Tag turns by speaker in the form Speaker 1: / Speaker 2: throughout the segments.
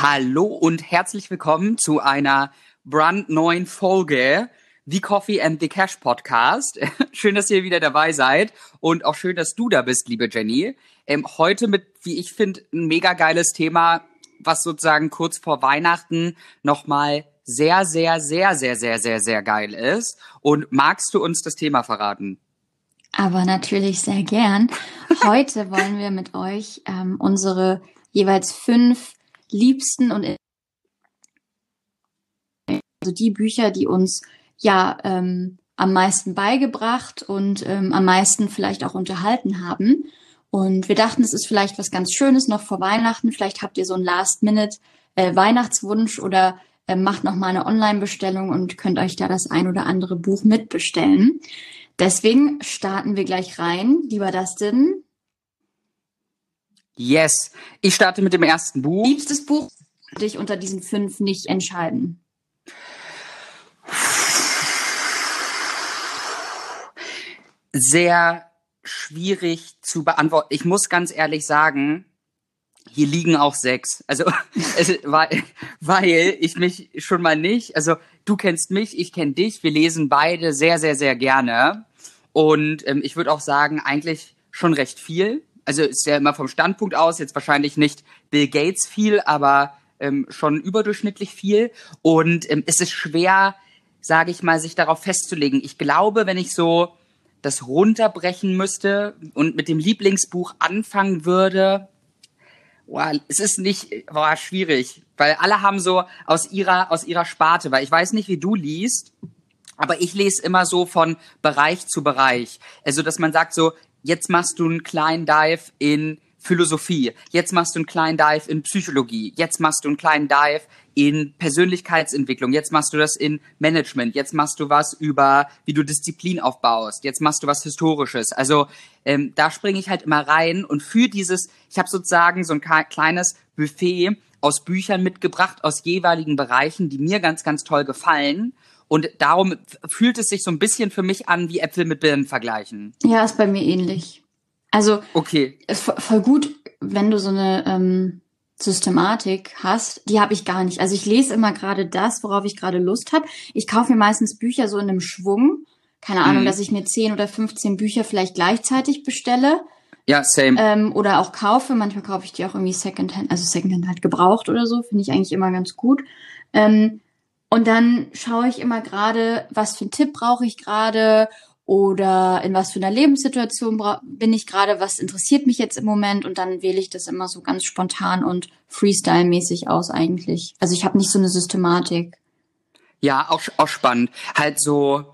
Speaker 1: Hallo und herzlich willkommen zu einer brandneuen Folge The Coffee and the Cash Podcast. schön, dass ihr wieder dabei seid und auch schön, dass du da bist, liebe Jenny. Ähm, heute mit, wie ich finde, ein mega geiles Thema, was sozusagen kurz vor Weihnachten nochmal sehr, sehr, sehr, sehr, sehr, sehr, sehr geil ist. Und magst du uns das Thema verraten?
Speaker 2: Aber natürlich sehr gern. Heute wollen wir mit euch ähm, unsere jeweils fünf liebsten und also die Bücher, die uns ja ähm, am meisten beigebracht und ähm, am meisten vielleicht auch unterhalten haben. Und wir dachten, es ist vielleicht was ganz Schönes noch vor Weihnachten. Vielleicht habt ihr so einen Last-Minute äh, oder äh, macht noch mal eine Online-Bestellung und könnt euch da das ein oder andere Buch mitbestellen. Deswegen starten wir gleich rein. Lieber Dustin,
Speaker 1: Yes. Ich starte mit dem ersten Buch.
Speaker 2: Liebstes Buch dich unter diesen fünf nicht entscheiden.
Speaker 1: Sehr schwierig zu beantworten. Ich muss ganz ehrlich sagen, hier liegen auch sechs. Also, weil, weil ich mich schon mal nicht, also du kennst mich, ich kenne dich, wir lesen beide sehr, sehr, sehr gerne. Und ähm, ich würde auch sagen, eigentlich schon recht viel also ist ja immer vom Standpunkt aus jetzt wahrscheinlich nicht Bill Gates viel, aber ähm, schon überdurchschnittlich viel. Und ähm, es ist schwer, sage ich mal, sich darauf festzulegen. Ich glaube, wenn ich so das runterbrechen müsste und mit dem Lieblingsbuch anfangen würde, boah, es ist nicht, boah, schwierig, weil alle haben so aus ihrer aus ihrer Sparte, weil ich weiß nicht, wie du liest, aber ich lese immer so von Bereich zu Bereich. Also, dass man sagt so, jetzt machst du einen kleinen Dive in Philosophie, jetzt machst du einen kleinen Dive in Psychologie, jetzt machst du einen kleinen Dive in Persönlichkeitsentwicklung, jetzt machst du das in Management, jetzt machst du was über, wie du Disziplin aufbaust, jetzt machst du was Historisches. Also ähm, da springe ich halt immer rein und für dieses, ich habe sozusagen so ein kleines Buffet aus Büchern mitgebracht, aus jeweiligen Bereichen, die mir ganz, ganz toll gefallen. Und darum fühlt es sich so ein bisschen für mich an, wie Äpfel mit Birnen vergleichen.
Speaker 2: Ja, ist bei mir ähnlich. Also,
Speaker 1: okay.
Speaker 2: ist voll gut, wenn du so eine ähm, Systematik hast. Die habe ich gar nicht. Also ich lese immer gerade das, worauf ich gerade Lust habe. Ich kaufe mir meistens Bücher so in einem Schwung. Keine Ahnung, mhm. dass ich mir 10 oder 15 Bücher vielleicht gleichzeitig bestelle.
Speaker 1: Ja, same.
Speaker 2: Ähm, oder auch kaufe. Manchmal kaufe ich die auch irgendwie Secondhand, also Secondhand halt gebraucht oder so. Finde ich eigentlich immer ganz gut. Ähm, und dann schaue ich immer gerade, was für einen Tipp brauche ich gerade oder in was für einer Lebenssituation bin ich gerade, was interessiert mich jetzt im Moment und dann wähle ich das immer so ganz spontan und Freestyle-mäßig aus eigentlich. Also ich habe nicht so eine Systematik.
Speaker 1: Ja, auch, auch spannend. Halt so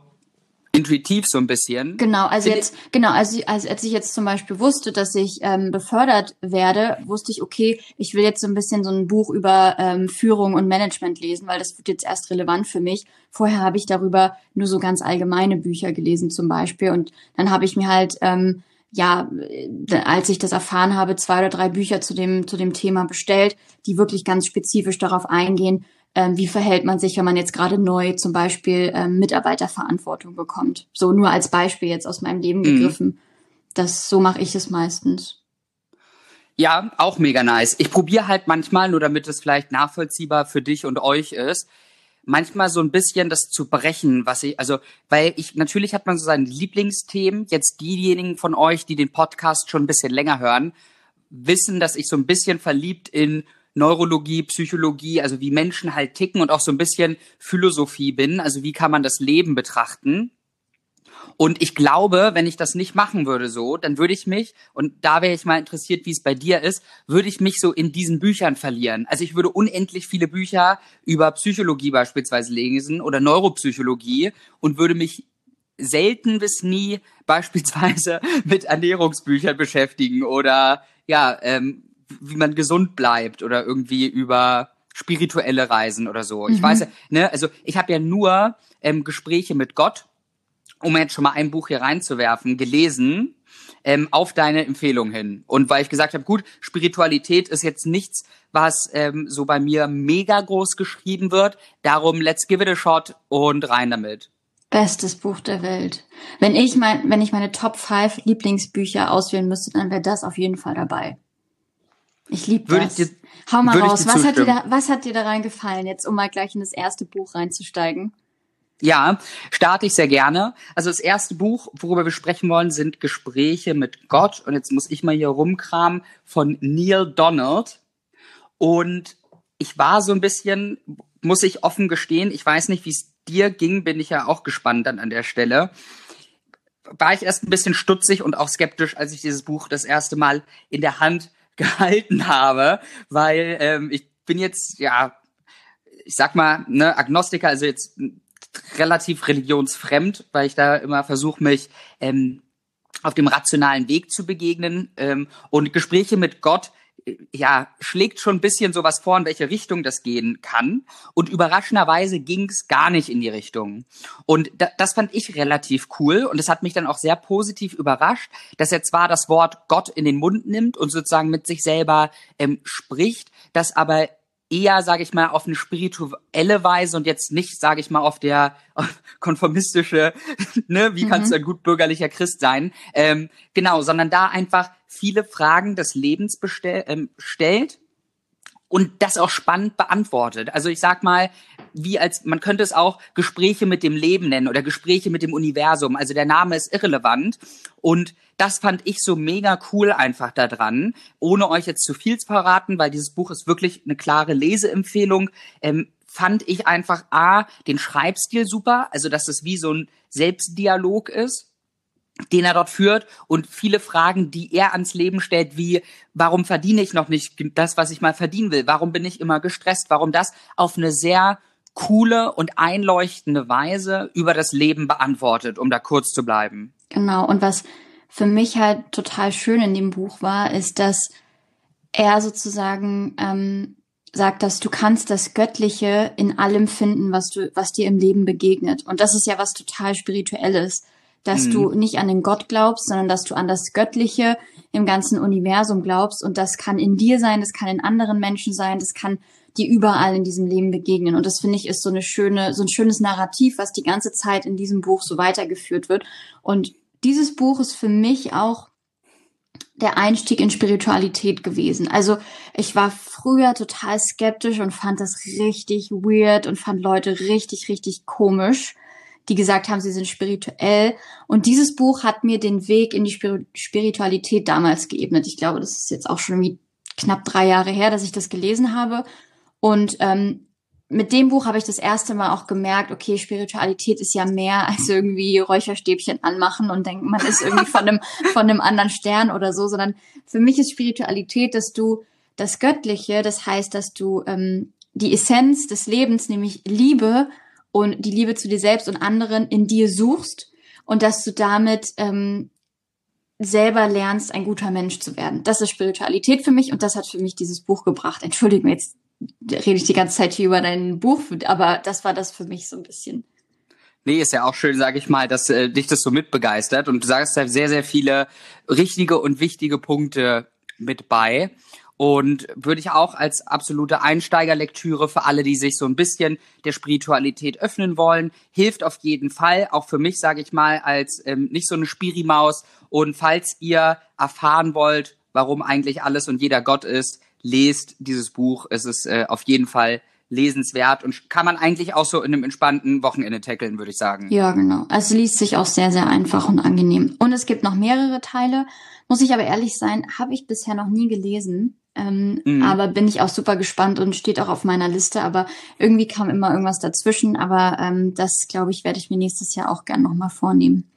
Speaker 1: intuitiv so ein bisschen.
Speaker 2: Genau, also jetzt, genau, also, also als ich jetzt zum Beispiel wusste, dass ich ähm, befördert werde, wusste ich, okay, ich will jetzt so ein bisschen so ein Buch über ähm, Führung und Management lesen, weil das wird jetzt erst relevant für mich. Vorher habe ich darüber nur so ganz allgemeine Bücher gelesen zum Beispiel und dann habe ich mir halt ähm, ja, als ich das erfahren habe, zwei oder drei Bücher zu dem, zu dem Thema bestellt, die wirklich ganz spezifisch darauf eingehen, ähm, wie verhält man sich, wenn man jetzt gerade neu zum Beispiel ähm, Mitarbeiterverantwortung bekommt. So nur als Beispiel jetzt aus meinem Leben mhm. gegriffen. Mhm. Das so mache ich es meistens.
Speaker 1: Ja, auch mega nice. Ich probiere halt manchmal, nur damit es vielleicht nachvollziehbar für dich und euch ist, manchmal so ein bisschen das zu brechen, was ich, also, weil ich, natürlich hat man so seine Lieblingsthemen. Jetzt diejenigen von euch, die den Podcast schon ein bisschen länger hören, wissen, dass ich so ein bisschen verliebt in Neurologie, Psychologie, also wie Menschen halt ticken und auch so ein bisschen Philosophie bin, also wie kann man das Leben betrachten. Und ich glaube, wenn ich das nicht machen würde so, dann würde ich mich, und da wäre ich mal interessiert, wie es bei dir ist, würde ich mich so in diesen Büchern verlieren. Also ich würde unendlich viele Bücher über Psychologie beispielsweise lesen oder Neuropsychologie und würde mich selten bis nie beispielsweise mit Ernährungsbüchern beschäftigen oder ja, ähm, wie man gesund bleibt oder irgendwie über spirituelle Reisen oder so. Mhm. Ich weiß, ne, also ich habe ja nur ähm, Gespräche mit Gott, um jetzt schon mal ein Buch hier reinzuwerfen, gelesen ähm, auf deine Empfehlung hin. Und weil ich gesagt habe, gut, Spiritualität ist jetzt nichts, was ähm, so bei mir mega groß geschrieben wird. Darum, let's give it a shot und rein damit.
Speaker 2: Bestes Buch der Welt. Wenn ich mein, wenn ich meine Top 5 Lieblingsbücher auswählen müsste, dann wäre das auf jeden Fall dabei. Ich liebe das. Dir, Hau mal raus. Was hat, dir da, was hat dir da reingefallen, jetzt, um mal raus? Was hat, dir da, was hat dir da reingefallen, jetzt, um mal gleich in das erste Buch reinzusteigen?
Speaker 1: Ja, starte ich sehr gerne. Also das erste Buch, worüber wir sprechen wollen, sind Gespräche mit Gott. Und jetzt muss ich mal hier rumkramen von Neil Donald. Und ich war so ein bisschen, muss ich offen gestehen, ich weiß nicht, wie es dir ging, bin ich ja auch gespannt dann an der Stelle. War ich erst ein bisschen stutzig und auch skeptisch, als ich dieses Buch das erste Mal in der Hand gehalten habe, weil ähm, ich bin jetzt, ja, ich sag mal, ne, Agnostiker, also jetzt relativ religionsfremd, weil ich da immer versuche, mich ähm, auf dem rationalen Weg zu begegnen. Ähm, und Gespräche mit Gott ja, schlägt schon ein bisschen sowas vor, in welche Richtung das gehen kann. Und überraschenderweise ging es gar nicht in die Richtung. Und da, das fand ich relativ cool. Und es hat mich dann auch sehr positiv überrascht, dass er zwar das Wort Gott in den Mund nimmt und sozusagen mit sich selber ähm, spricht, das aber eher, sage ich mal, auf eine spirituelle Weise und jetzt nicht, sage ich mal, auf der konformistische, ne, wie mhm. kannst du ein gut bürgerlicher Christ sein? Ähm, genau, sondern da einfach viele Fragen des Lebens bestell, ähm, stellt und das auch spannend beantwortet. Also ich sag mal, wie als man könnte es auch Gespräche mit dem Leben nennen oder Gespräche mit dem Universum. Also der Name ist irrelevant und das fand ich so mega cool einfach da dran, ohne euch jetzt zu viel zu verraten, weil dieses Buch ist wirklich eine klare Leseempfehlung. Ähm, fand ich einfach A, den Schreibstil super, also dass es wie so ein Selbstdialog ist den er dort führt und viele Fragen, die er ans Leben stellt, wie warum verdiene ich noch nicht das, was ich mal verdienen will? Warum bin ich immer gestresst? Warum das auf eine sehr coole und einleuchtende Weise über das Leben beantwortet, um da kurz zu bleiben.
Speaker 2: Genau. Und was für mich halt total schön in dem Buch war, ist, dass er sozusagen ähm, sagt, dass du kannst das Göttliche in allem finden, was du, was dir im Leben begegnet. Und das ist ja was total spirituelles dass mhm. du nicht an den Gott glaubst, sondern dass du an das Göttliche im ganzen Universum glaubst. Und das kann in dir sein, das kann in anderen Menschen sein, das kann dir überall in diesem Leben begegnen. Und das finde ich ist so eine schöne, so ein schönes Narrativ, was die ganze Zeit in diesem Buch so weitergeführt wird. Und dieses Buch ist für mich auch der Einstieg in Spiritualität gewesen. Also ich war früher total skeptisch und fand das richtig weird und fand Leute richtig, richtig komisch die gesagt haben, sie sind spirituell. Und dieses Buch hat mir den Weg in die Spiritualität damals geebnet. Ich glaube, das ist jetzt auch schon irgendwie knapp drei Jahre her, dass ich das gelesen habe. Und ähm, mit dem Buch habe ich das erste Mal auch gemerkt, okay, Spiritualität ist ja mehr als irgendwie Räucherstäbchen anmachen und denken, man ist irgendwie von einem, von einem anderen Stern oder so, sondern für mich ist Spiritualität, dass du das Göttliche, das heißt, dass du ähm, die Essenz des Lebens, nämlich Liebe, und die Liebe zu dir selbst und anderen in dir suchst und dass du damit ähm, selber lernst, ein guter Mensch zu werden. Das ist Spiritualität für mich und das hat für mich dieses Buch gebracht. Entschuldige mir, jetzt rede ich die ganze Zeit hier über dein Buch, aber das war das für mich so ein bisschen.
Speaker 1: Nee, ist ja auch schön, sage ich mal, dass äh, dich das so mitbegeistert und du sagst da sehr, sehr viele richtige und wichtige Punkte mit bei. Und würde ich auch als absolute Einsteigerlektüre für alle, die sich so ein bisschen der Spiritualität öffnen wollen, hilft auf jeden Fall. Auch für mich, sage ich mal, als ähm, nicht so eine Spirimaus. Und falls ihr erfahren wollt, warum eigentlich alles und jeder Gott ist, lest dieses Buch. Es ist äh, auf jeden Fall lesenswert und kann man eigentlich auch so in einem entspannten Wochenende tackeln, würde ich sagen.
Speaker 2: Ja, genau. Es liest sich auch sehr, sehr einfach und angenehm. Und es gibt noch mehrere Teile. Muss ich aber ehrlich sein, habe ich bisher noch nie gelesen. Ähm, mhm. Aber bin ich auch super gespannt und steht auch auf meiner Liste. Aber irgendwie kam immer irgendwas dazwischen. Aber ähm, das, glaube ich, werde ich mir nächstes Jahr auch gern nochmal vornehmen.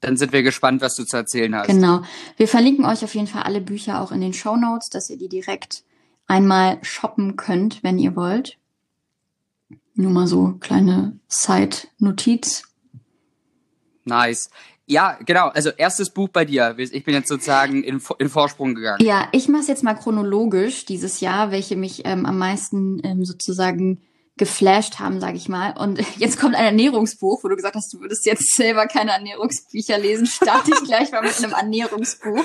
Speaker 1: Dann sind wir gespannt, was du zu erzählen hast.
Speaker 2: Genau. Wir verlinken euch auf jeden Fall alle Bücher auch in den Show Notes, dass ihr die direkt einmal shoppen könnt, wenn ihr wollt. Nur mal so kleine Side-Notiz.
Speaker 1: Nice. Ja, genau. Also erstes Buch bei dir. Ich bin jetzt sozusagen in, in Vorsprung gegangen.
Speaker 2: Ja, ich mache jetzt mal chronologisch dieses Jahr, welche mich ähm, am meisten ähm, sozusagen geflasht haben, sage ich mal. Und jetzt kommt ein Ernährungsbuch, wo du gesagt hast, du würdest jetzt selber keine Ernährungsbücher lesen. Starte ich gleich mal mit einem Ernährungsbuch.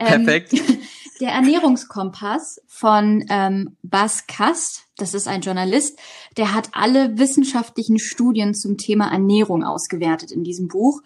Speaker 1: Ähm, Perfekt.
Speaker 2: Der Ernährungskompass von ähm, Bas Kast, das ist ein Journalist, der hat alle wissenschaftlichen Studien zum Thema Ernährung ausgewertet in diesem Buch.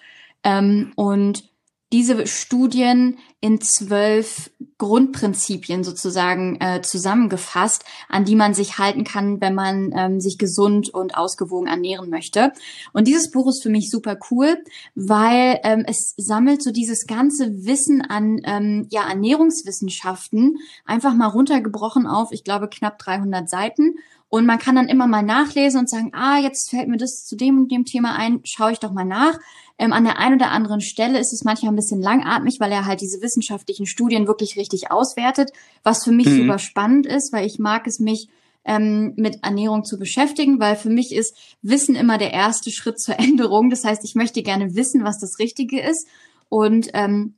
Speaker 2: Ähm, und diese Studien in zwölf Grundprinzipien sozusagen äh, zusammengefasst, an die man sich halten kann, wenn man ähm, sich gesund und ausgewogen ernähren möchte. Und dieses Buch ist für mich super cool, weil ähm, es sammelt so dieses ganze Wissen an ähm, ja, Ernährungswissenschaften einfach mal runtergebrochen auf, ich glaube, knapp 300 Seiten. Und man kann dann immer mal nachlesen und sagen, ah, jetzt fällt mir das zu dem und dem Thema ein, schaue ich doch mal nach. Ähm, an der einen oder anderen Stelle ist es manchmal ein bisschen langatmig, weil er halt diese wissenschaftlichen Studien wirklich richtig auswertet, was für mich mhm. super spannend ist, weil ich mag es mich ähm, mit Ernährung zu beschäftigen, weil für mich ist Wissen immer der erste Schritt zur Änderung. Das heißt, ich möchte gerne wissen, was das Richtige ist und ähm,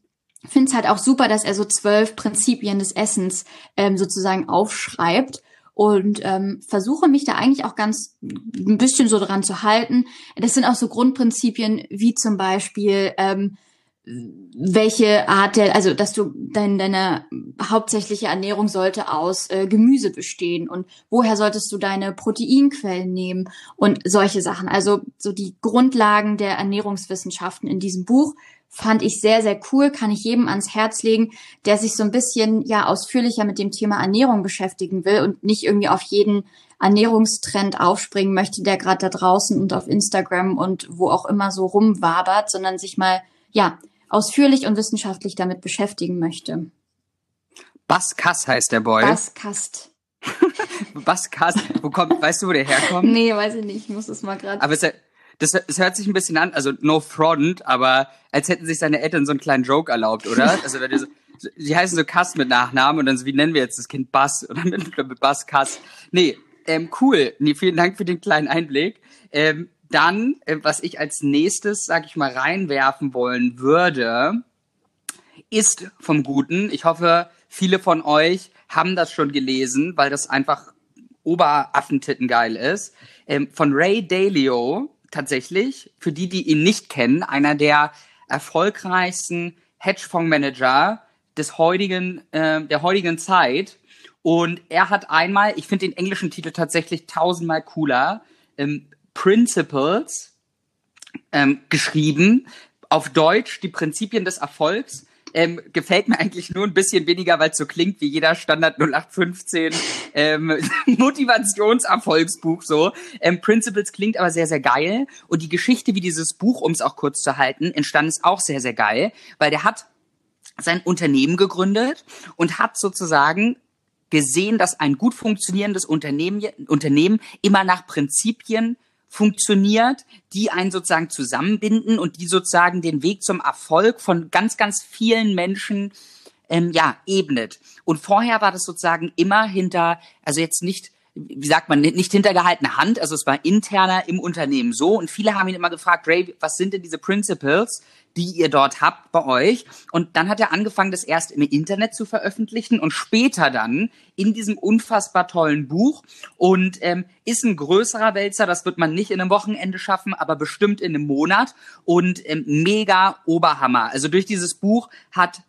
Speaker 2: finde es halt auch super, dass er so zwölf Prinzipien des Essens ähm, sozusagen aufschreibt und ähm, versuche mich da eigentlich auch ganz ein bisschen so dran zu halten. Das sind auch so Grundprinzipien wie zum Beispiel ähm, welche Art der, also dass du dein, deine hauptsächliche Ernährung sollte aus äh, Gemüse bestehen und woher solltest du deine Proteinquellen nehmen und solche Sachen. Also so die Grundlagen der Ernährungswissenschaften in diesem Buch fand ich sehr, sehr cool, kann ich jedem ans Herz legen, der sich so ein bisschen ja ausführlicher mit dem Thema Ernährung beschäftigen will und nicht irgendwie auf jeden Ernährungstrend aufspringen möchte, der gerade da draußen und auf Instagram und wo auch immer so rumwabert, sondern sich mal ja ausführlich und wissenschaftlich damit beschäftigen möchte.
Speaker 1: Baskast heißt der Boy.
Speaker 2: Baskast.
Speaker 1: Baskast. Wo kommt, weißt du, wo der herkommt?
Speaker 2: Nee, weiß ich nicht. Ich muss das mal gerade.
Speaker 1: Aber ist er, das, das hört sich ein bisschen an, also no front, aber als hätten sich seine Eltern so einen kleinen Joke erlaubt, oder? Also wenn die, so, die heißen so Kass mit Nachnamen und dann so, wie nennen wir jetzt das Kind Bass oder mit, mit Bass Kass. Nee, ähm, cool. Nee, vielen Dank für den kleinen Einblick. Ähm, dann, äh, was ich als nächstes, sag ich mal, reinwerfen wollen würde, ist vom Guten. Ich hoffe, viele von euch haben das schon gelesen, weil das einfach Oberaffentitten geil ist. Ähm, von Ray Dalio, tatsächlich, für die, die ihn nicht kennen, einer der erfolgreichsten Hedgefondsmanager des heutigen, äh, der heutigen Zeit. Und er hat einmal, ich finde den englischen Titel tatsächlich tausendmal cooler, ähm, Principles ähm, geschrieben. Auf Deutsch die Prinzipien des Erfolgs ähm, gefällt mir eigentlich nur ein bisschen weniger, weil es so klingt wie jeder Standard 0815 ähm, Motivationserfolgsbuch so. Ähm, Principles klingt aber sehr, sehr geil. Und die Geschichte, wie dieses Buch, um es auch kurz zu halten, entstanden ist auch sehr, sehr geil, weil der hat sein Unternehmen gegründet und hat sozusagen gesehen, dass ein gut funktionierendes Unternehmen, Unternehmen immer nach Prinzipien funktioniert, die einen sozusagen zusammenbinden und die sozusagen den Weg zum Erfolg von ganz, ganz vielen Menschen ähm, ja ebnet. Und vorher war das sozusagen immer hinter, also jetzt nicht wie sagt man, nicht hintergehaltene Hand, also es war interner im Unternehmen so. Und viele haben ihn immer gefragt, Ray, was sind denn diese Principles, die ihr dort habt bei euch? Und dann hat er angefangen, das erst im Internet zu veröffentlichen und später dann in diesem unfassbar tollen Buch. Und ähm, ist ein größerer Wälzer, das wird man nicht in einem Wochenende schaffen, aber bestimmt in einem Monat. Und ähm, mega Oberhammer. Also durch dieses Buch hat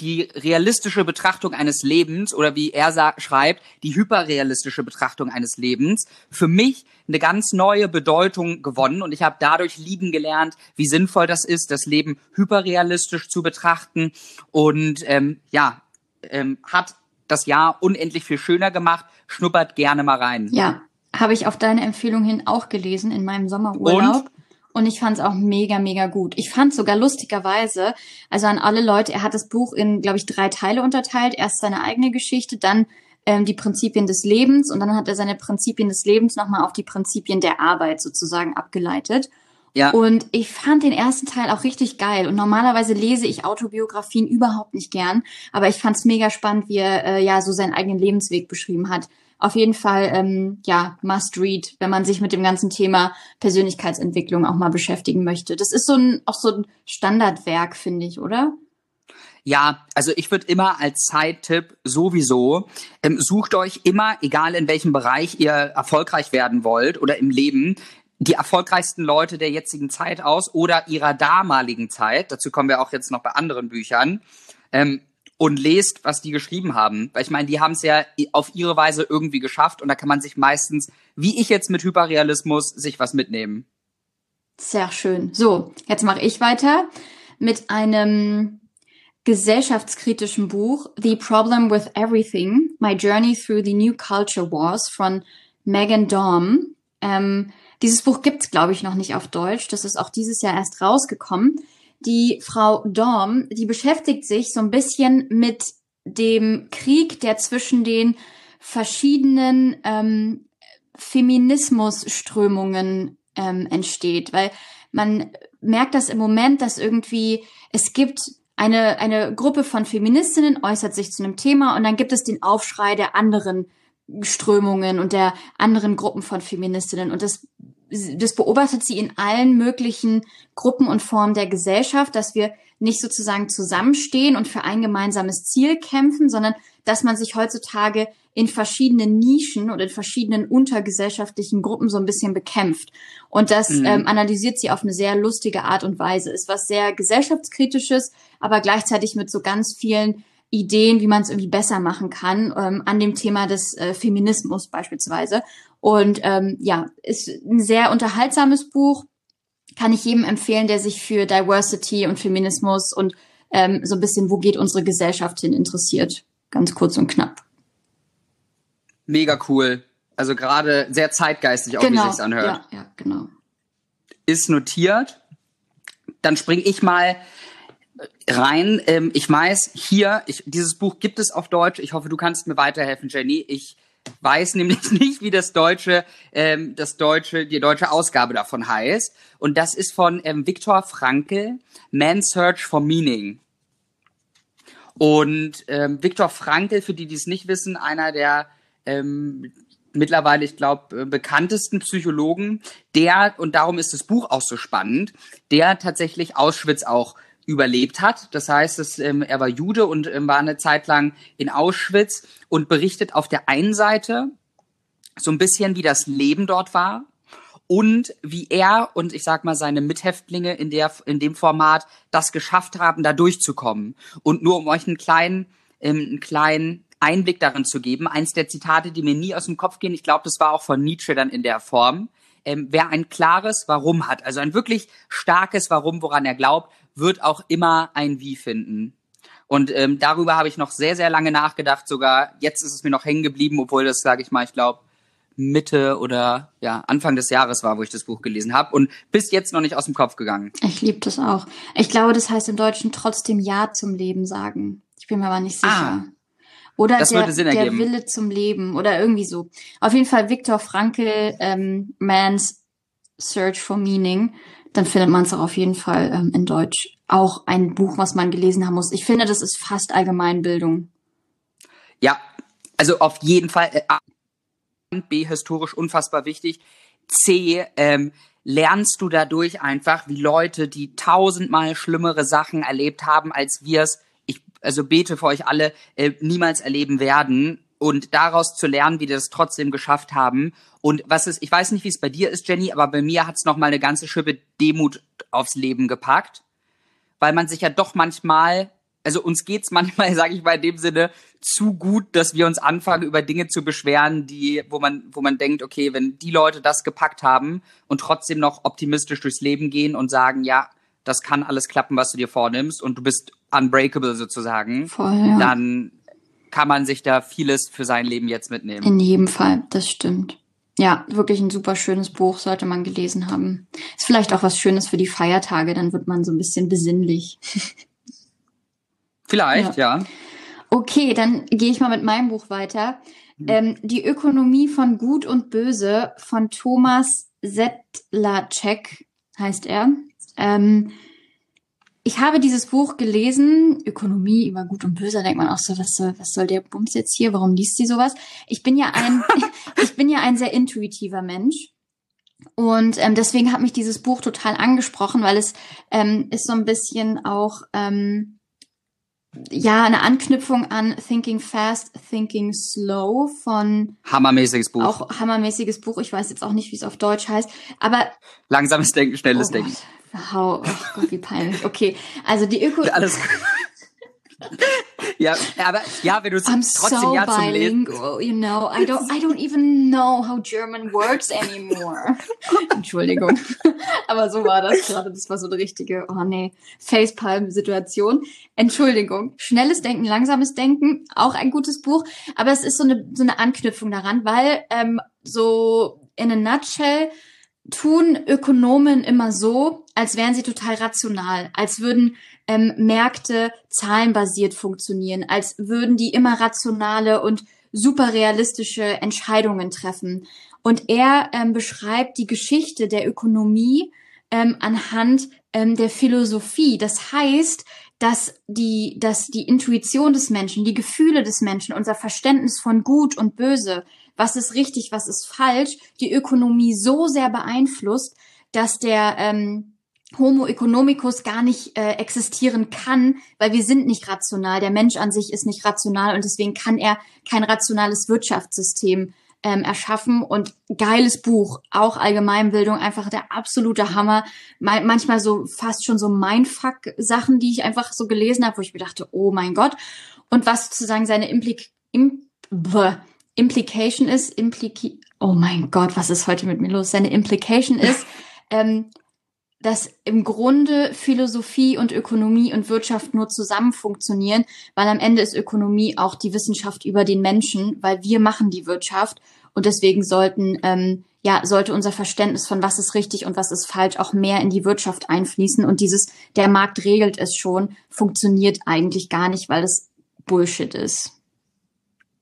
Speaker 1: die realistische Betrachtung eines Lebens oder wie er schreibt, die hyperrealistische Betrachtung eines Lebens für mich eine ganz neue Bedeutung gewonnen und ich habe dadurch lieben gelernt, wie sinnvoll das ist, das Leben hyperrealistisch zu betrachten und ähm, ja, ähm, hat das Jahr unendlich viel schöner gemacht. Schnuppert gerne mal rein.
Speaker 2: Ja, habe ich auf deine Empfehlung hin auch gelesen in meinem Sommerurlaub. Und? Und ich fand es auch mega, mega gut. Ich fand sogar lustigerweise, also an alle Leute, er hat das Buch in, glaube ich, drei Teile unterteilt. Erst seine eigene Geschichte, dann ähm, die Prinzipien des Lebens und dann hat er seine Prinzipien des Lebens nochmal auf die Prinzipien der Arbeit sozusagen abgeleitet. Ja. Und ich fand den ersten Teil auch richtig geil. Und normalerweise lese ich Autobiografien überhaupt nicht gern, aber ich fand es mega spannend, wie er äh, ja so seinen eigenen Lebensweg beschrieben hat auf jeden Fall ähm, ja must read, wenn man sich mit dem ganzen Thema Persönlichkeitsentwicklung auch mal beschäftigen möchte. Das ist so ein auch so ein Standardwerk, finde ich, oder?
Speaker 1: Ja, also ich würde immer als Zeittipp sowieso, ähm, sucht euch immer, egal in welchem Bereich ihr erfolgreich werden wollt oder im Leben, die erfolgreichsten Leute der jetzigen Zeit aus oder ihrer damaligen Zeit. Dazu kommen wir auch jetzt noch bei anderen Büchern. Ähm, und lest, was die geschrieben haben. Weil ich meine, die haben es ja auf ihre Weise irgendwie geschafft und da kann man sich meistens, wie ich jetzt mit Hyperrealismus, sich was mitnehmen.
Speaker 2: Sehr schön. So, jetzt mache ich weiter. mit einem gesellschaftskritischen Buch The Problem with Everything, My Journey Through the New Culture Wars von Megan Daum. Ähm, dieses Buch gibt's, glaube ich, noch nicht auf Deutsch. Das ist auch dieses Jahr erst rausgekommen. Die Frau Daum, die beschäftigt sich so ein bisschen mit dem Krieg, der zwischen den verschiedenen ähm, Feminismusströmungen ähm, entsteht, weil man merkt das im Moment, dass irgendwie es gibt eine, eine Gruppe von Feministinnen äußert sich zu einem Thema und dann gibt es den Aufschrei der anderen Strömungen und der anderen Gruppen von Feministinnen. Und das das beobachtet sie in allen möglichen Gruppen und Formen der Gesellschaft, dass wir nicht sozusagen zusammenstehen und für ein gemeinsames Ziel kämpfen, sondern dass man sich heutzutage in verschiedenen Nischen oder in verschiedenen untergesellschaftlichen Gruppen so ein bisschen bekämpft. Und das mhm. ähm, analysiert sie auf eine sehr lustige Art und Weise. Ist was sehr gesellschaftskritisches, aber gleichzeitig mit so ganz vielen Ideen, wie man es irgendwie besser machen kann, ähm, an dem Thema des äh, Feminismus beispielsweise. Und ähm, ja, ist ein sehr unterhaltsames Buch. Kann ich jedem empfehlen, der sich für Diversity und Feminismus und ähm, so ein bisschen, wo geht unsere Gesellschaft hin, interessiert. Ganz kurz und knapp.
Speaker 1: Mega cool. Also gerade sehr zeitgeistig, auch genau. wie sich's anhört.
Speaker 2: Ja, ja, genau.
Speaker 1: Ist notiert. Dann spring ich mal rein. Ähm, ich weiß, hier, ich, dieses Buch gibt es auf Deutsch. Ich hoffe, du kannst mir weiterhelfen, Jenny. Ich weiß nämlich nicht, wie das deutsche, ähm, das deutsche, die deutsche Ausgabe davon heißt. Und das ist von ähm, Viktor Frankl, Man's Search for Meaning. Und ähm, Viktor Frankl, für die, die es nicht wissen, einer der ähm, mittlerweile, ich glaube, äh, bekanntesten Psychologen, der, und darum ist das Buch auch so spannend, der tatsächlich Auschwitz auch überlebt hat. Das heißt, dass, ähm, er war Jude und ähm, war eine Zeit lang in Auschwitz und berichtet auf der einen Seite so ein bisschen, wie das Leben dort war und wie er und ich sag mal seine Mithäftlinge in der in dem Format das geschafft haben, da durchzukommen. Und nur um euch einen kleinen ähm, einen kleinen Einblick darin zu geben, eins der Zitate, die mir nie aus dem Kopf gehen, ich glaube, das war auch von Nietzsche dann in der Form. Ähm, wer ein klares Warum hat, also ein wirklich starkes Warum, woran er glaubt, wird auch immer ein Wie finden. Und ähm, darüber habe ich noch sehr, sehr lange nachgedacht. Sogar jetzt ist es mir noch hängen geblieben, obwohl das, sage ich mal, ich glaube, Mitte oder ja Anfang des Jahres war, wo ich das Buch gelesen habe und bis jetzt noch nicht aus dem Kopf gegangen.
Speaker 2: Ich liebe das auch. Ich glaube, das heißt im Deutschen trotzdem Ja zum Leben sagen. Ich bin mir aber nicht sicher. Ah, oder das der, würde Sinn ergeben. der Wille zum Leben oder irgendwie so. Auf jeden Fall Viktor Frankl, ähm, Man's Search for Meaning dann findet man es auch auf jeden Fall ähm, in Deutsch. Auch ein Buch, was man gelesen haben muss. Ich finde, das ist fast Allgemeinbildung.
Speaker 1: Ja, also auf jeden Fall. Äh, B, historisch unfassbar wichtig. C, ähm, lernst du dadurch einfach, wie Leute, die tausendmal schlimmere Sachen erlebt haben, als wir es, ich also bete für euch alle, äh, niemals erleben werden, und daraus zu lernen, wie die das trotzdem geschafft haben. Und was ist, ich weiß nicht, wie es bei dir ist, Jenny, aber bei mir hat es noch mal eine ganze Schippe Demut aufs Leben gepackt, weil man sich ja doch manchmal, also uns geht's manchmal, sage ich mal in dem Sinne, zu gut, dass wir uns anfangen über Dinge zu beschweren, die, wo man, wo man denkt, okay, wenn die Leute das gepackt haben und trotzdem noch optimistisch durchs Leben gehen und sagen, ja, das kann alles klappen, was du dir vornimmst und du bist unbreakable sozusagen,
Speaker 2: Voll, ja.
Speaker 1: dann kann man sich da vieles für sein Leben jetzt mitnehmen.
Speaker 2: In jedem Fall, das stimmt. Ja, wirklich ein super schönes Buch, sollte man gelesen haben. Ist vielleicht auch was Schönes für die Feiertage, dann wird man so ein bisschen besinnlich.
Speaker 1: Vielleicht, ja. ja.
Speaker 2: Okay, dann gehe ich mal mit meinem Buch weiter. Mhm. Ähm, die Ökonomie von Gut und Böse von Thomas Sedlacek heißt er. Ähm, ich habe dieses Buch gelesen, Ökonomie über Gut und Böse, da denkt man auch so, was soll, was soll der Bums jetzt hier, warum liest sie sowas? Ich bin ja ein, ich bin ja ein sehr intuitiver Mensch. Und ähm, deswegen hat mich dieses Buch total angesprochen, weil es ähm, ist so ein bisschen auch ähm, ja eine Anknüpfung an Thinking Fast, Thinking Slow von
Speaker 1: hammermäßiges Buch.
Speaker 2: Auch hammermäßiges Buch. Ich weiß jetzt auch nicht, wie es auf Deutsch heißt, aber
Speaker 1: langsames Denken, schnelles oh Denken.
Speaker 2: Hau, oh Gott, wie peinlich. Okay, also die Öko.
Speaker 1: Alles. ja, aber ja, wenn du es trotzdem
Speaker 2: so
Speaker 1: ja zum Lesen.
Speaker 2: bilingual, you know. I don't, I don't even know how German works anymore. Entschuldigung. Aber so war das gerade. Das war so eine richtige, oh nee, Facepalm-Situation. Entschuldigung. Schnelles Denken, langsames Denken, auch ein gutes Buch. Aber es ist so eine, so eine Anknüpfung daran, weil ähm, so in a nutshell tun Ökonomen immer so, als wären sie total rational, als würden ähm, Märkte zahlenbasiert funktionieren, als würden die immer rationale und super realistische Entscheidungen treffen. Und er ähm, beschreibt die Geschichte der Ökonomie ähm, anhand ähm, der Philosophie. Das heißt, dass die, dass die Intuition des Menschen, die Gefühle des Menschen, unser Verständnis von Gut und Böse, was ist richtig, was ist falsch, die Ökonomie so sehr beeinflusst, dass der ähm, Homo economicus gar nicht äh, existieren kann, weil wir sind nicht rational. Der Mensch an sich ist nicht rational und deswegen kann er kein rationales Wirtschaftssystem ähm, erschaffen. Und geiles Buch, auch Allgemeinbildung, einfach der absolute Hammer. manchmal so fast schon so Mindfuck-Sachen, die ich einfach so gelesen habe, wo ich mir dachte, oh mein Gott. Und was sozusagen seine Implik Im Implication ist, Impliki oh mein Gott, was ist heute mit mir los? Seine Implication ist, ähm, dass im Grunde Philosophie und Ökonomie und Wirtschaft nur zusammen funktionieren, weil am Ende ist Ökonomie auch die Wissenschaft über den Menschen, weil wir machen die Wirtschaft und deswegen sollten ähm, ja sollte unser Verständnis von was ist richtig und was ist falsch auch mehr in die Wirtschaft einfließen und dieses der Markt regelt es schon funktioniert eigentlich gar nicht, weil es Bullshit ist.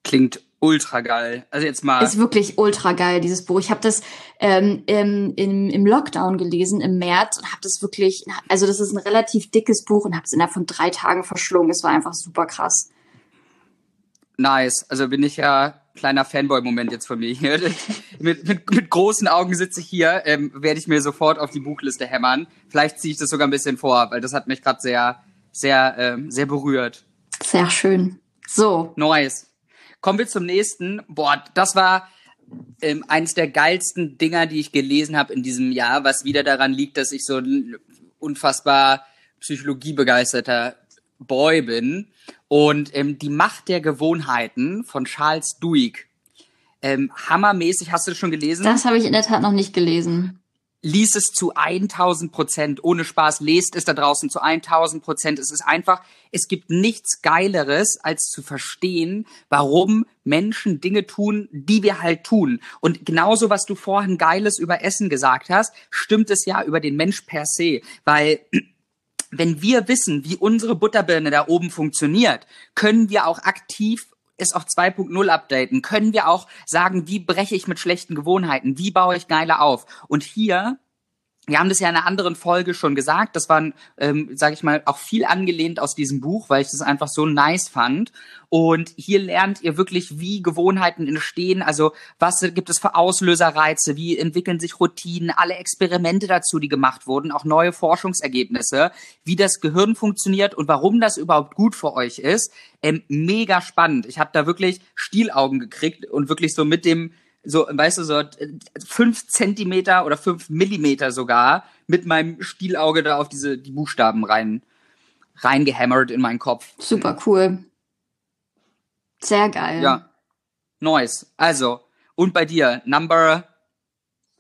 Speaker 1: Klingt ultra geil. Also jetzt mal.
Speaker 2: Ist wirklich ultra geil, dieses Buch. Ich habe das ähm, im, im, im Lockdown gelesen, im März, und habe das wirklich, also das ist ein relativ dickes Buch und habe es innerhalb von drei Tagen verschlungen. Es war einfach super krass.
Speaker 1: Nice. Also bin ich ja kleiner Fanboy-Moment jetzt von mir hier. mit, mit, mit großen Augen sitze ich hier, ähm, werde ich mir sofort auf die Buchliste hämmern. Vielleicht ziehe ich das sogar ein bisschen vor, weil das hat mich gerade sehr, sehr, ähm, sehr berührt.
Speaker 2: Sehr schön. So.
Speaker 1: Nice. Kommen wir zum nächsten. Boah, das war ähm, eins der geilsten Dinger, die ich gelesen habe in diesem Jahr, was wieder daran liegt, dass ich so ein unfassbar psychologiebegeisterter Boy bin. Und ähm, die Macht der Gewohnheiten von Charles Duhigg. Ähm, hammermäßig, hast du das schon gelesen?
Speaker 2: Das habe ich in der Tat noch nicht gelesen
Speaker 1: lies es zu 1000 Prozent. Ohne Spaß, lest es da draußen zu 1000 Prozent. Es ist einfach, es gibt nichts Geileres, als zu verstehen, warum Menschen Dinge tun, die wir halt tun. Und genauso, was du vorhin Geiles über Essen gesagt hast, stimmt es ja über den Mensch per se. Weil wenn wir wissen, wie unsere Butterbirne da oben funktioniert, können wir auch aktiv es auf 2.0 updaten? Können wir auch sagen, wie breche ich mit schlechten Gewohnheiten? Wie baue ich geiler auf? Und hier wir haben das ja in einer anderen Folge schon gesagt. Das war, ähm, sage ich mal, auch viel angelehnt aus diesem Buch, weil ich das einfach so nice fand. Und hier lernt ihr wirklich, wie Gewohnheiten entstehen. Also was gibt es für Auslöserreize? Wie entwickeln sich Routinen? Alle Experimente dazu, die gemacht wurden, auch neue Forschungsergebnisse, wie das Gehirn funktioniert und warum das überhaupt gut für euch ist. Ähm, mega spannend. Ich habe da wirklich Stielaugen gekriegt und wirklich so mit dem so, weißt du, so fünf Zentimeter oder fünf Millimeter sogar mit meinem Stielauge da auf diese die Buchstaben rein reingehämmert in meinen Kopf.
Speaker 2: Super cool. Sehr geil.
Speaker 1: Ja. Nice. Also, und bei dir, Number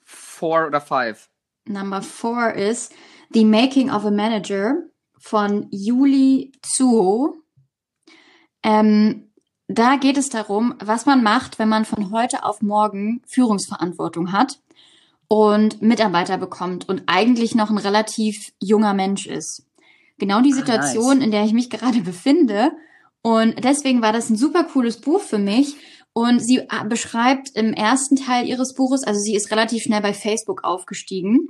Speaker 1: four oder five?
Speaker 2: Number four ist The Making of a Manager von Yuli Tsuo. Ähm, da geht es darum, was man macht, wenn man von heute auf morgen Führungsverantwortung hat und Mitarbeiter bekommt und eigentlich noch ein relativ junger Mensch ist. Genau die Situation, ah, nice. in der ich mich gerade befinde. Und deswegen war das ein super cooles Buch für mich. Und sie äh, beschreibt im ersten Teil ihres Buches, also sie ist relativ schnell bei Facebook aufgestiegen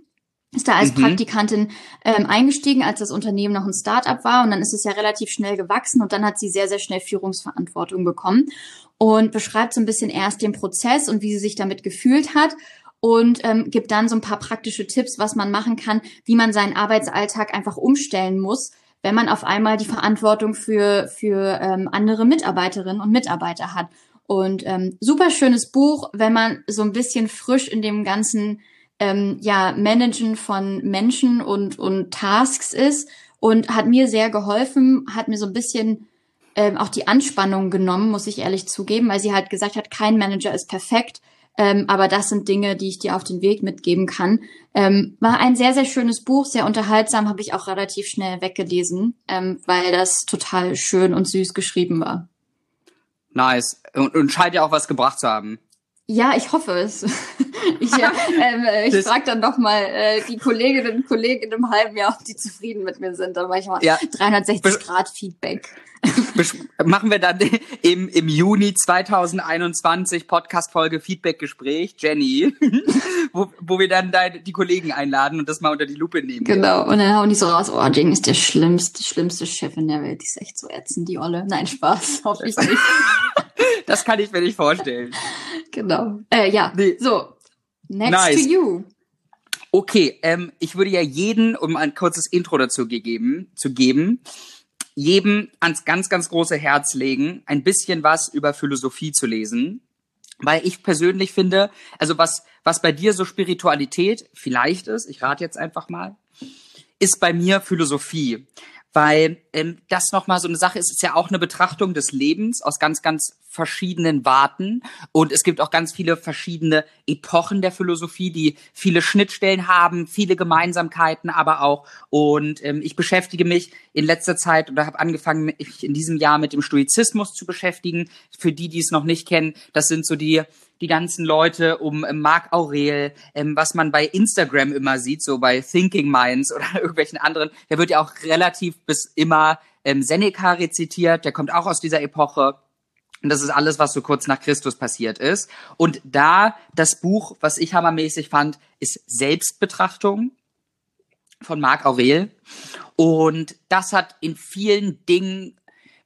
Speaker 2: ist da als mhm. Praktikantin ähm, eingestiegen, als das Unternehmen noch ein Start-up war und dann ist es ja relativ schnell gewachsen und dann hat sie sehr, sehr schnell Führungsverantwortung bekommen und beschreibt so ein bisschen erst den Prozess und wie sie sich damit gefühlt hat und ähm, gibt dann so ein paar praktische Tipps, was man machen kann, wie man seinen Arbeitsalltag einfach umstellen muss, wenn man auf einmal die Verantwortung für, für ähm, andere Mitarbeiterinnen und Mitarbeiter hat. Und ähm, super schönes Buch, wenn man so ein bisschen frisch in dem ganzen ähm, ja, Managen von Menschen und, und Tasks ist und hat mir sehr geholfen, hat mir so ein bisschen ähm, auch die Anspannung genommen, muss ich ehrlich zugeben, weil sie halt gesagt hat, kein Manager ist perfekt. Ähm, aber das sind Dinge, die ich dir auf den Weg mitgeben kann. Ähm, war ein sehr, sehr schönes Buch, sehr unterhaltsam, habe ich auch relativ schnell weggelesen, ähm, weil das total schön und süß geschrieben war.
Speaker 1: Nice. Und, und scheint ja auch was gebracht zu haben.
Speaker 2: Ja, ich hoffe es. ich äh, ähm, äh, ich frage dann doch mal äh, die Kolleginnen und Kollegen einem halben Jahr, ob die zufrieden mit mir sind. Dann mache ich mal ja. 360 Grad Feedback
Speaker 1: machen wir dann im, im Juni 2021 Podcast-Folge Feedback-Gespräch, Jenny, wo, wo wir dann deine, die Kollegen einladen und das mal unter die Lupe nehmen.
Speaker 2: Genau, und dann hauen die so raus, oh, Jenny ist der schlimmste, schlimmste Chef in der Welt, die ist echt so ätzend, die Olle. Nein, Spaß, hoffe ich nicht.
Speaker 1: das kann ich mir nicht vorstellen.
Speaker 2: Genau. Äh, ja, nee. so, next nice. to you.
Speaker 1: Okay, ähm, ich würde ja jeden, um ein kurzes Intro dazu gegeben, zu geben, jedem ans ganz, ganz große Herz legen, ein bisschen was über Philosophie zu lesen. Weil ich persönlich finde, also was, was bei dir so Spiritualität vielleicht ist, ich rate jetzt einfach mal, ist bei mir Philosophie. Weil ähm, das nochmal so eine Sache ist, ist ja auch eine Betrachtung des Lebens aus ganz, ganz verschiedenen Warten. Und es gibt auch ganz viele verschiedene Epochen der Philosophie, die viele Schnittstellen haben, viele Gemeinsamkeiten aber auch. Und ähm, ich beschäftige mich in letzter Zeit oder habe angefangen, mich in diesem Jahr mit dem Stoizismus zu beschäftigen. Für die, die es noch nicht kennen, das sind so die die ganzen Leute um ähm, Marc Aurel, ähm, was man bei Instagram immer sieht, so bei Thinking Minds oder irgendwelchen anderen, der wird ja auch relativ bis immer ähm, Seneca rezitiert, der kommt auch aus dieser Epoche. Und das ist alles, was so kurz nach Christus passiert ist. Und da das Buch, was ich hammermäßig fand, ist Selbstbetrachtung von Marc Aurel. Und das hat in vielen Dingen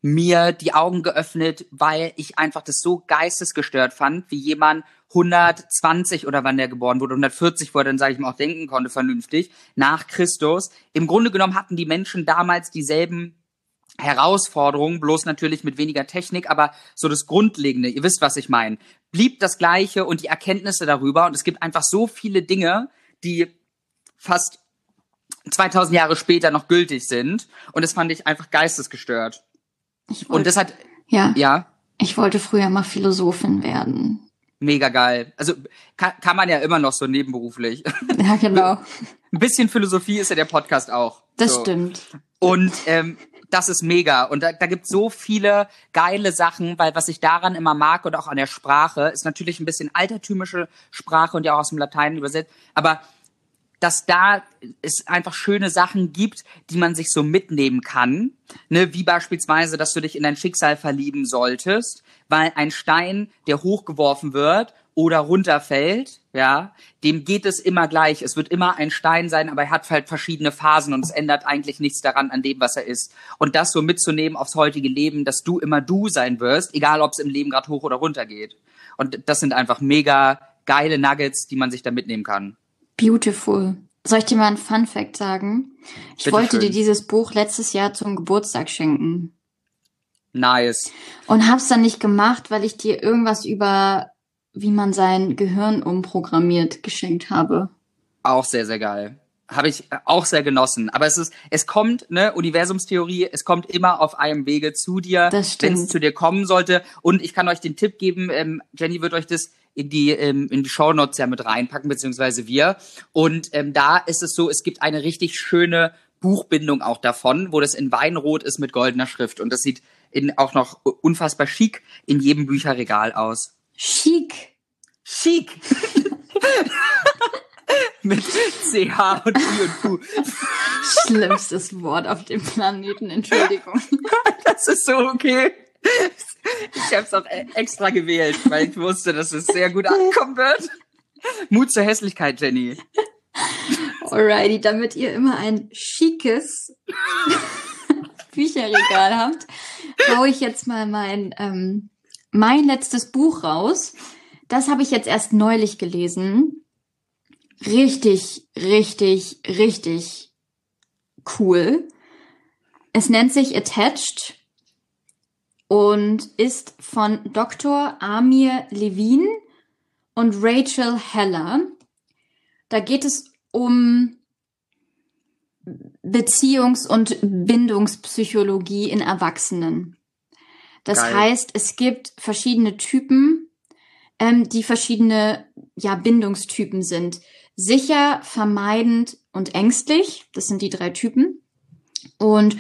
Speaker 1: mir die Augen geöffnet, weil ich einfach das so geistesgestört fand, wie jemand 120 oder wann der geboren wurde, 140 wo er dann, sage ich mal, auch denken konnte vernünftig, nach Christus. Im Grunde genommen hatten die Menschen damals dieselben Herausforderungen, bloß natürlich mit weniger Technik, aber so das Grundlegende, ihr wisst, was ich meine, blieb das Gleiche und die Erkenntnisse darüber. Und es gibt einfach so viele Dinge, die fast 2000 Jahre später noch gültig sind. Und das fand ich einfach geistesgestört.
Speaker 2: Wollte, und das hat, ja, ja. Ich wollte früher mal Philosophin werden.
Speaker 1: Mega geil. Also kann, kann man ja immer noch so nebenberuflich.
Speaker 2: Ja, genau.
Speaker 1: Ein bisschen Philosophie ist ja der Podcast auch.
Speaker 2: Das
Speaker 1: so.
Speaker 2: stimmt.
Speaker 1: Und ähm, das ist mega. Und da, da gibt so viele geile Sachen, weil was ich daran immer mag und auch an der Sprache, ist natürlich ein bisschen altertümliche Sprache und ja auch aus dem Latein übersetzt, aber dass da es einfach schöne Sachen gibt, die man sich so mitnehmen kann, ne, wie beispielsweise, dass du dich in dein Schicksal verlieben solltest, weil ein Stein, der hochgeworfen wird oder runterfällt, ja, dem geht es immer gleich. Es wird immer ein Stein sein, aber er hat halt verschiedene Phasen und es ändert eigentlich nichts daran an dem, was er ist. Und das so mitzunehmen aufs heutige Leben, dass du immer du sein wirst, egal ob es im Leben gerade hoch oder runter geht. Und das sind einfach mega geile Nuggets, die man sich da mitnehmen kann.
Speaker 2: Beautiful. Soll ich dir mal einen Fun Fact sagen? Ich Bitte wollte schön. dir dieses Buch letztes Jahr zum Geburtstag schenken.
Speaker 1: Nice.
Speaker 2: Und hab's dann nicht gemacht, weil ich dir irgendwas über wie man sein Gehirn umprogrammiert geschenkt habe.
Speaker 1: Auch sehr, sehr geil. Habe ich auch sehr genossen. Aber es ist, es kommt, ne, Universumstheorie, es kommt immer auf einem Wege zu dir, wenn es zu dir kommen sollte. Und ich kann euch den Tipp geben, ähm, Jenny wird euch das in die ähm, in die Show Notes ja mit reinpacken beziehungsweise wir und ähm, da ist es so es gibt eine richtig schöne Buchbindung auch davon wo das in Weinrot ist mit goldener Schrift und das sieht in, auch noch unfassbar chic in jedem Bücherregal aus
Speaker 2: chic
Speaker 1: chic mit CH und I und Q.
Speaker 2: Schlimmstes Wort auf dem Planeten, Entschuldigung.
Speaker 1: Das ist so okay. Ich habe es auch e- extra gewählt, weil ich wusste, dass es sehr gut ankommen wird. Mut zur Hässlichkeit, Jenny.
Speaker 2: Alrighty, damit ihr immer ein schickes Bücherregal habt, hau ich jetzt mal mein, ähm, mein letztes Buch raus. Das habe ich jetzt erst neulich gelesen. Richtig, richtig, richtig cool. Es nennt sich Attached und ist von Dr. Amir Levin und Rachel Heller. Da geht es um Beziehungs- und Bindungspsychologie in Erwachsenen. Das
Speaker 1: Geil.
Speaker 2: heißt, es gibt verschiedene Typen, ähm, die verschiedene ja, Bindungstypen sind. Sicher, vermeidend und ängstlich. Das sind die drei Typen. Und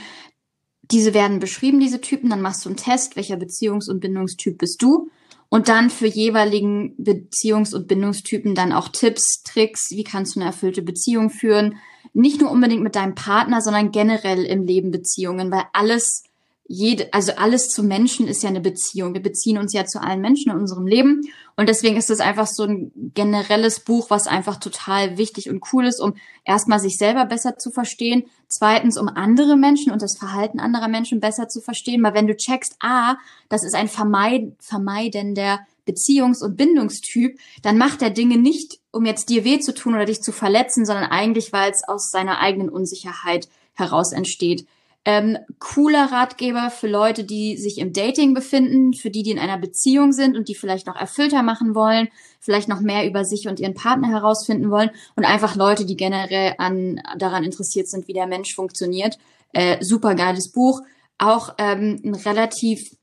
Speaker 2: diese werden beschrieben, diese Typen. Dann machst du einen Test, welcher Beziehungs- und Bindungstyp bist du. Und dann für jeweiligen Beziehungs- und Bindungstypen dann auch Tipps, Tricks, wie kannst du eine erfüllte Beziehung führen. Nicht nur unbedingt mit deinem Partner, sondern generell im Leben Beziehungen, weil alles, jede, also alles zu Menschen ist ja eine Beziehung. Wir beziehen uns ja zu allen Menschen in unserem Leben. Und deswegen ist es einfach so ein generelles Buch, was einfach total wichtig und cool ist, um erstmal sich selber besser zu verstehen. Zweitens, um andere Menschen und das Verhalten anderer Menschen besser zu verstehen. Weil wenn du checkst, ah, das ist ein vermeid vermeidender Beziehungs- und Bindungstyp, dann macht er Dinge nicht, um jetzt dir weh zu tun oder dich zu verletzen, sondern eigentlich, weil es aus seiner eigenen Unsicherheit heraus entsteht. Ähm, cooler Ratgeber für Leute, die sich im Dating befinden, für die, die in einer Beziehung sind und die vielleicht noch erfüllter machen wollen, vielleicht noch mehr über sich und ihren Partner herausfinden wollen und einfach Leute, die generell an, daran interessiert sind, wie der Mensch funktioniert. Äh, super geiles Buch. Auch ähm, ein relativ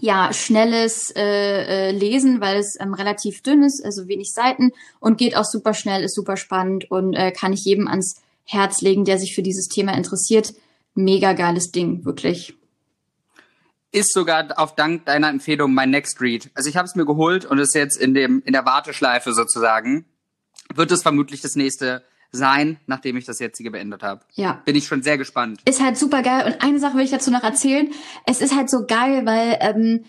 Speaker 2: ja, schnelles äh, äh, Lesen, weil es ähm, relativ dünn ist, also wenig Seiten und geht auch super schnell, ist super spannend und äh, kann ich jedem ans Herz legen, der sich für dieses Thema interessiert. Mega geiles Ding, wirklich.
Speaker 1: Ist sogar auf Dank deiner Empfehlung mein Next Read. Also ich habe es mir geholt und ist jetzt in dem in der Warteschleife sozusagen. Wird es vermutlich das nächste sein, nachdem ich das jetzige beendet habe.
Speaker 2: Ja.
Speaker 1: Bin ich schon sehr gespannt.
Speaker 2: Ist halt super geil. Und eine Sache will ich dazu noch erzählen. Es ist halt so geil, weil ähm,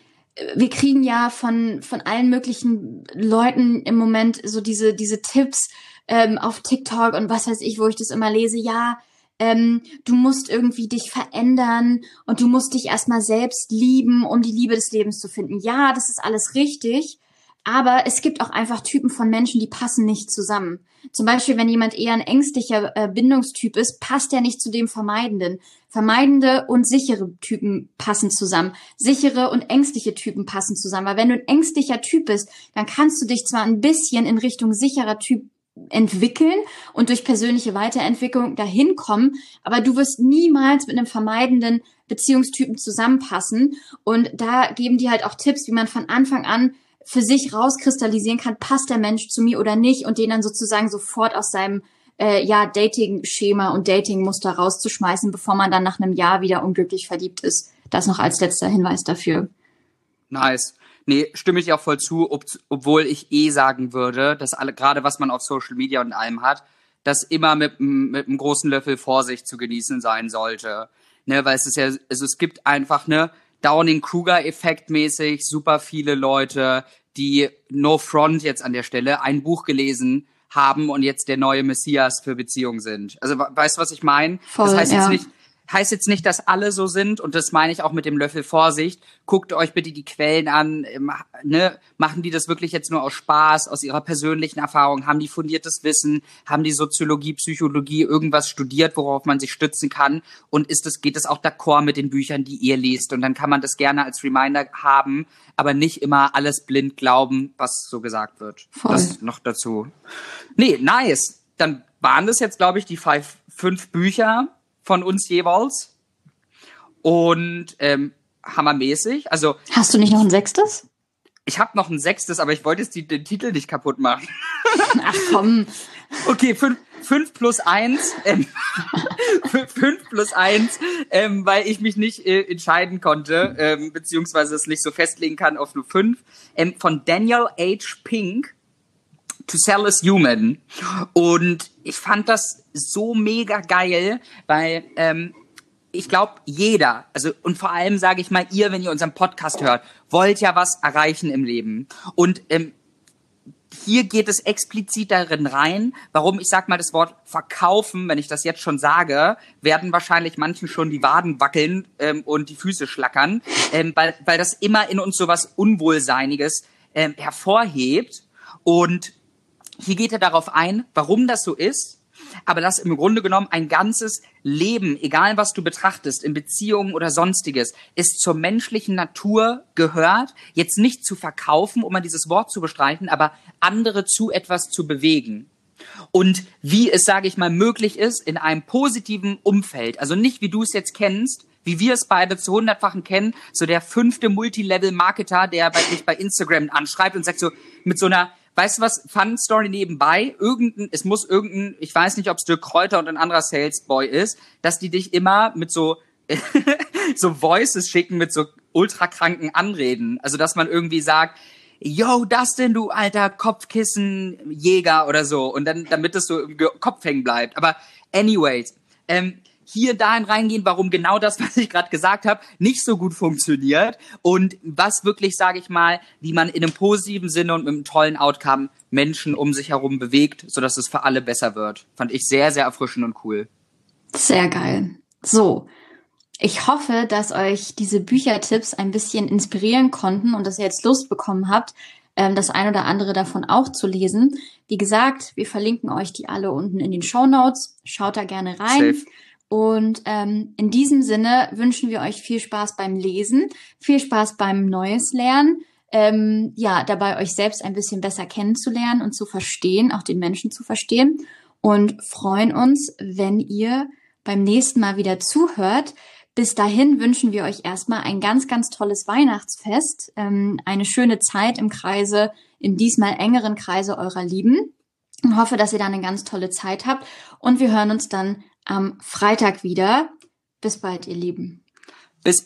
Speaker 2: wir kriegen ja von, von allen möglichen Leuten im Moment so diese, diese Tipps ähm, auf TikTok und was weiß ich, wo ich das immer lese. Ja, ähm, du musst irgendwie dich verändern und du musst dich erstmal selbst lieben, um die Liebe des Lebens zu finden. Ja, das ist alles richtig. Aber es gibt auch einfach Typen von Menschen, die passen nicht zusammen. Zum Beispiel, wenn jemand eher ein ängstlicher äh, Bindungstyp ist, passt er nicht zu dem Vermeidenden. Vermeidende und sichere Typen passen zusammen. Sichere und ängstliche Typen passen zusammen. Weil wenn du ein ängstlicher Typ bist, dann kannst du dich zwar ein bisschen in Richtung sicherer Typ entwickeln und durch persönliche Weiterentwicklung dahin kommen, aber du wirst niemals mit einem vermeidenden Beziehungstypen zusammenpassen. Und da geben die halt auch Tipps, wie man von Anfang an für sich rauskristallisieren kann, passt der Mensch zu mir oder nicht und den dann sozusagen sofort aus seinem äh, ja, Dating-Schema und Dating-Muster rauszuschmeißen, bevor man dann nach einem Jahr wieder unglücklich verliebt ist. Das noch als letzter Hinweis dafür.
Speaker 1: Nice. Nee, stimme ich auch voll zu, ob, obwohl ich eh sagen würde, dass alle, gerade was man auf Social Media und allem hat, das immer mit, mit einem großen Löffel Vorsicht zu genießen sein sollte. Ne, weil es ist ja, also es gibt einfach, ne, Downing-Kruger-Effekt mäßig super viele Leute, die No Front jetzt an der Stelle ein Buch gelesen haben und jetzt der neue Messias für Beziehungen sind. Also weißt du, was ich meine? Das heißt
Speaker 2: ja.
Speaker 1: jetzt nicht, heißt jetzt nicht, dass alle so sind und das meine ich auch mit dem Löffel Vorsicht. Guckt euch bitte die Quellen an. ähm, Ne? Machen die das wirklich jetzt nur aus Spaß, aus ihrer persönlichen Erfahrung? Haben die fundiertes Wissen? Haben die Soziologie, Psychologie irgendwas studiert, worauf man sich stützen kann? Und ist es, geht es auch d'accord mit den Büchern, die ihr liest? Und dann kann man das gerne als Reminder haben, aber nicht immer alles blind glauben, was so gesagt wird.
Speaker 2: Voll.
Speaker 1: Das noch dazu. Nee, nice. Dann waren das jetzt, glaube ich, die five, fünf Bücher von uns jeweils. Und ähm, hammermäßig. Also
Speaker 2: Hast du nicht noch ein sechstes?
Speaker 1: ich habe noch ein sechstes, aber ich wollte jetzt die, den Titel nicht kaputt machen.
Speaker 2: Ach komm.
Speaker 1: Okay, fünf, fünf plus eins, ähm, fünf plus eins, ähm, weil ich mich nicht äh, entscheiden konnte, ähm, beziehungsweise es nicht so festlegen kann auf nur fünf, ähm, von Daniel H. Pink. To Sell is Human. Und ich fand das so mega geil, weil ähm, ich glaube, jeder, also und vor allem sage ich mal, ihr, wenn ihr unseren Podcast hört, wollt ja was erreichen im Leben. Und ähm, hier geht es explizit darin rein, warum ich sag mal das Wort verkaufen, wenn ich das jetzt schon sage, werden wahrscheinlich manchen schon die Waden wackeln ähm, und die Füße schlackern, ähm, weil, weil das immer in uns so was Unwohlseiniges ähm, hervorhebt. Und hier geht er darauf ein, warum das so ist, aber dass im Grunde genommen ein ganzes Leben, egal was du betrachtest, in Beziehungen oder sonstiges, ist zur menschlichen Natur gehört, jetzt nicht zu verkaufen, um mal dieses Wort zu bestreichen, aber andere zu etwas zu bewegen. Und wie es, sage ich mal, möglich ist, in einem positiven Umfeld, also nicht wie du es jetzt kennst, wie wir es beide zu hundertfachen kennen, so der fünfte Multilevel-Marketer, der bei dich bei Instagram anschreibt und sagt so mit so einer Weißt du was, Fun Story nebenbei, irgendein, es muss irgendein, ich weiß nicht, ob es Dirk Kräuter und ein anderer Salesboy ist, dass die dich immer mit so so Voices schicken mit so ultrakranken Anreden. Also dass man irgendwie sagt, yo, Dustin, du alter Kopfkissenjäger oder so. Und dann, damit es so im Kopf hängen bleibt. Aber anyways, ähm, hier dahin reingehen, warum genau das, was ich gerade gesagt habe, nicht so gut funktioniert und was wirklich, sage ich mal, wie man in einem positiven Sinne und mit einem tollen Outcome Menschen um sich herum bewegt, sodass es für alle besser wird. Fand ich sehr, sehr erfrischend und cool.
Speaker 2: Sehr geil. So. Ich hoffe, dass euch diese Büchertipps ein bisschen inspirieren konnten und dass ihr jetzt Lust bekommen habt, ähm, das ein oder andere davon auch zu lesen. Wie gesagt, wir verlinken euch die alle unten in den Show Notes. Schaut da gerne rein. Safe. Und ähm, in diesem Sinne wünschen wir euch viel Spaß beim Lesen, viel Spaß beim Neues Lernen, ähm, ja, dabei euch selbst ein bisschen besser kennenzulernen und zu verstehen, auch den Menschen zu verstehen. Und freuen uns, wenn ihr beim nächsten Mal wieder zuhört. Bis dahin wünschen wir euch erstmal ein ganz, ganz tolles Weihnachtsfest, ähm, eine schöne Zeit im Kreise, im diesmal engeren Kreise eurer Lieben. Und hoffe, dass ihr da eine ganz tolle Zeit habt. Und wir hören uns dann am Freitag wieder. Bis bald, ihr Lieben.
Speaker 1: Bis